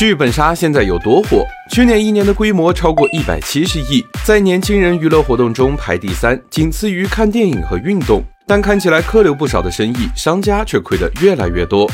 剧本杀现在有多火？去年一年的规模超过一百七十亿，在年轻人娱乐活动中排第三，仅次于看电影和运动。但看起来客流不少的生意，商家却亏得越来越多。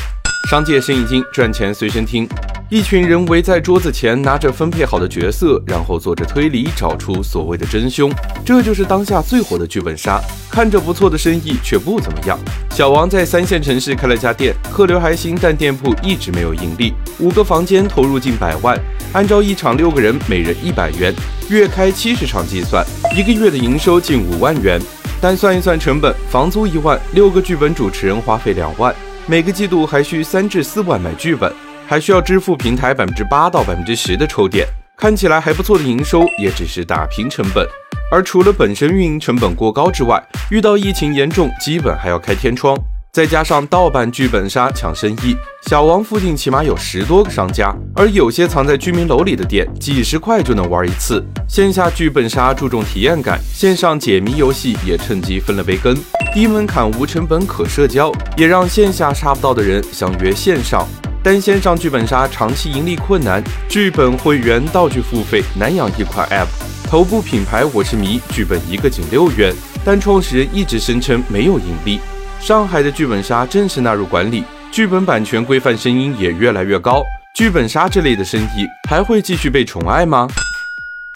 商界生意经，赚钱随身听。一群人围在桌子前，拿着分配好的角色，然后做着推理，找出所谓的真凶。这就是当下最火的剧本杀。看着不错的生意，却不怎么样。小王在三线城市开了家店，客流还行，但店铺一直没有盈利。五个房间投入近百万，按照一场六个人每人一百元，月开七十场计算，一个月的营收近五万元。但算一算成本，房租一万，六个剧本主持人花费两万，每个季度还需三至四万买剧本。还需要支付平台百分之八到百分之十的抽点，看起来还不错的营收，也只是打平成本。而除了本身运营成本过高之外，遇到疫情严重，基本还要开天窗。再加上盗版剧本杀抢生意，小王附近起码有十多个商家，而有些藏在居民楼里的店，几十块就能玩一次。线下剧本杀注重体验感，线上解谜游戏也趁机分了杯羹。低门槛、无成本、可社交，也让线下杀不到的人相约线上。单线上剧本杀长期盈利困难，剧本会员道具付费难养一款 App。头部品牌我是迷，剧本一个仅六元，但创始人一直声称没有盈利。上海的剧本杀正式纳入管理，剧本版权规范声音也越来越高。剧本杀这类的生意还会继续被宠爱吗？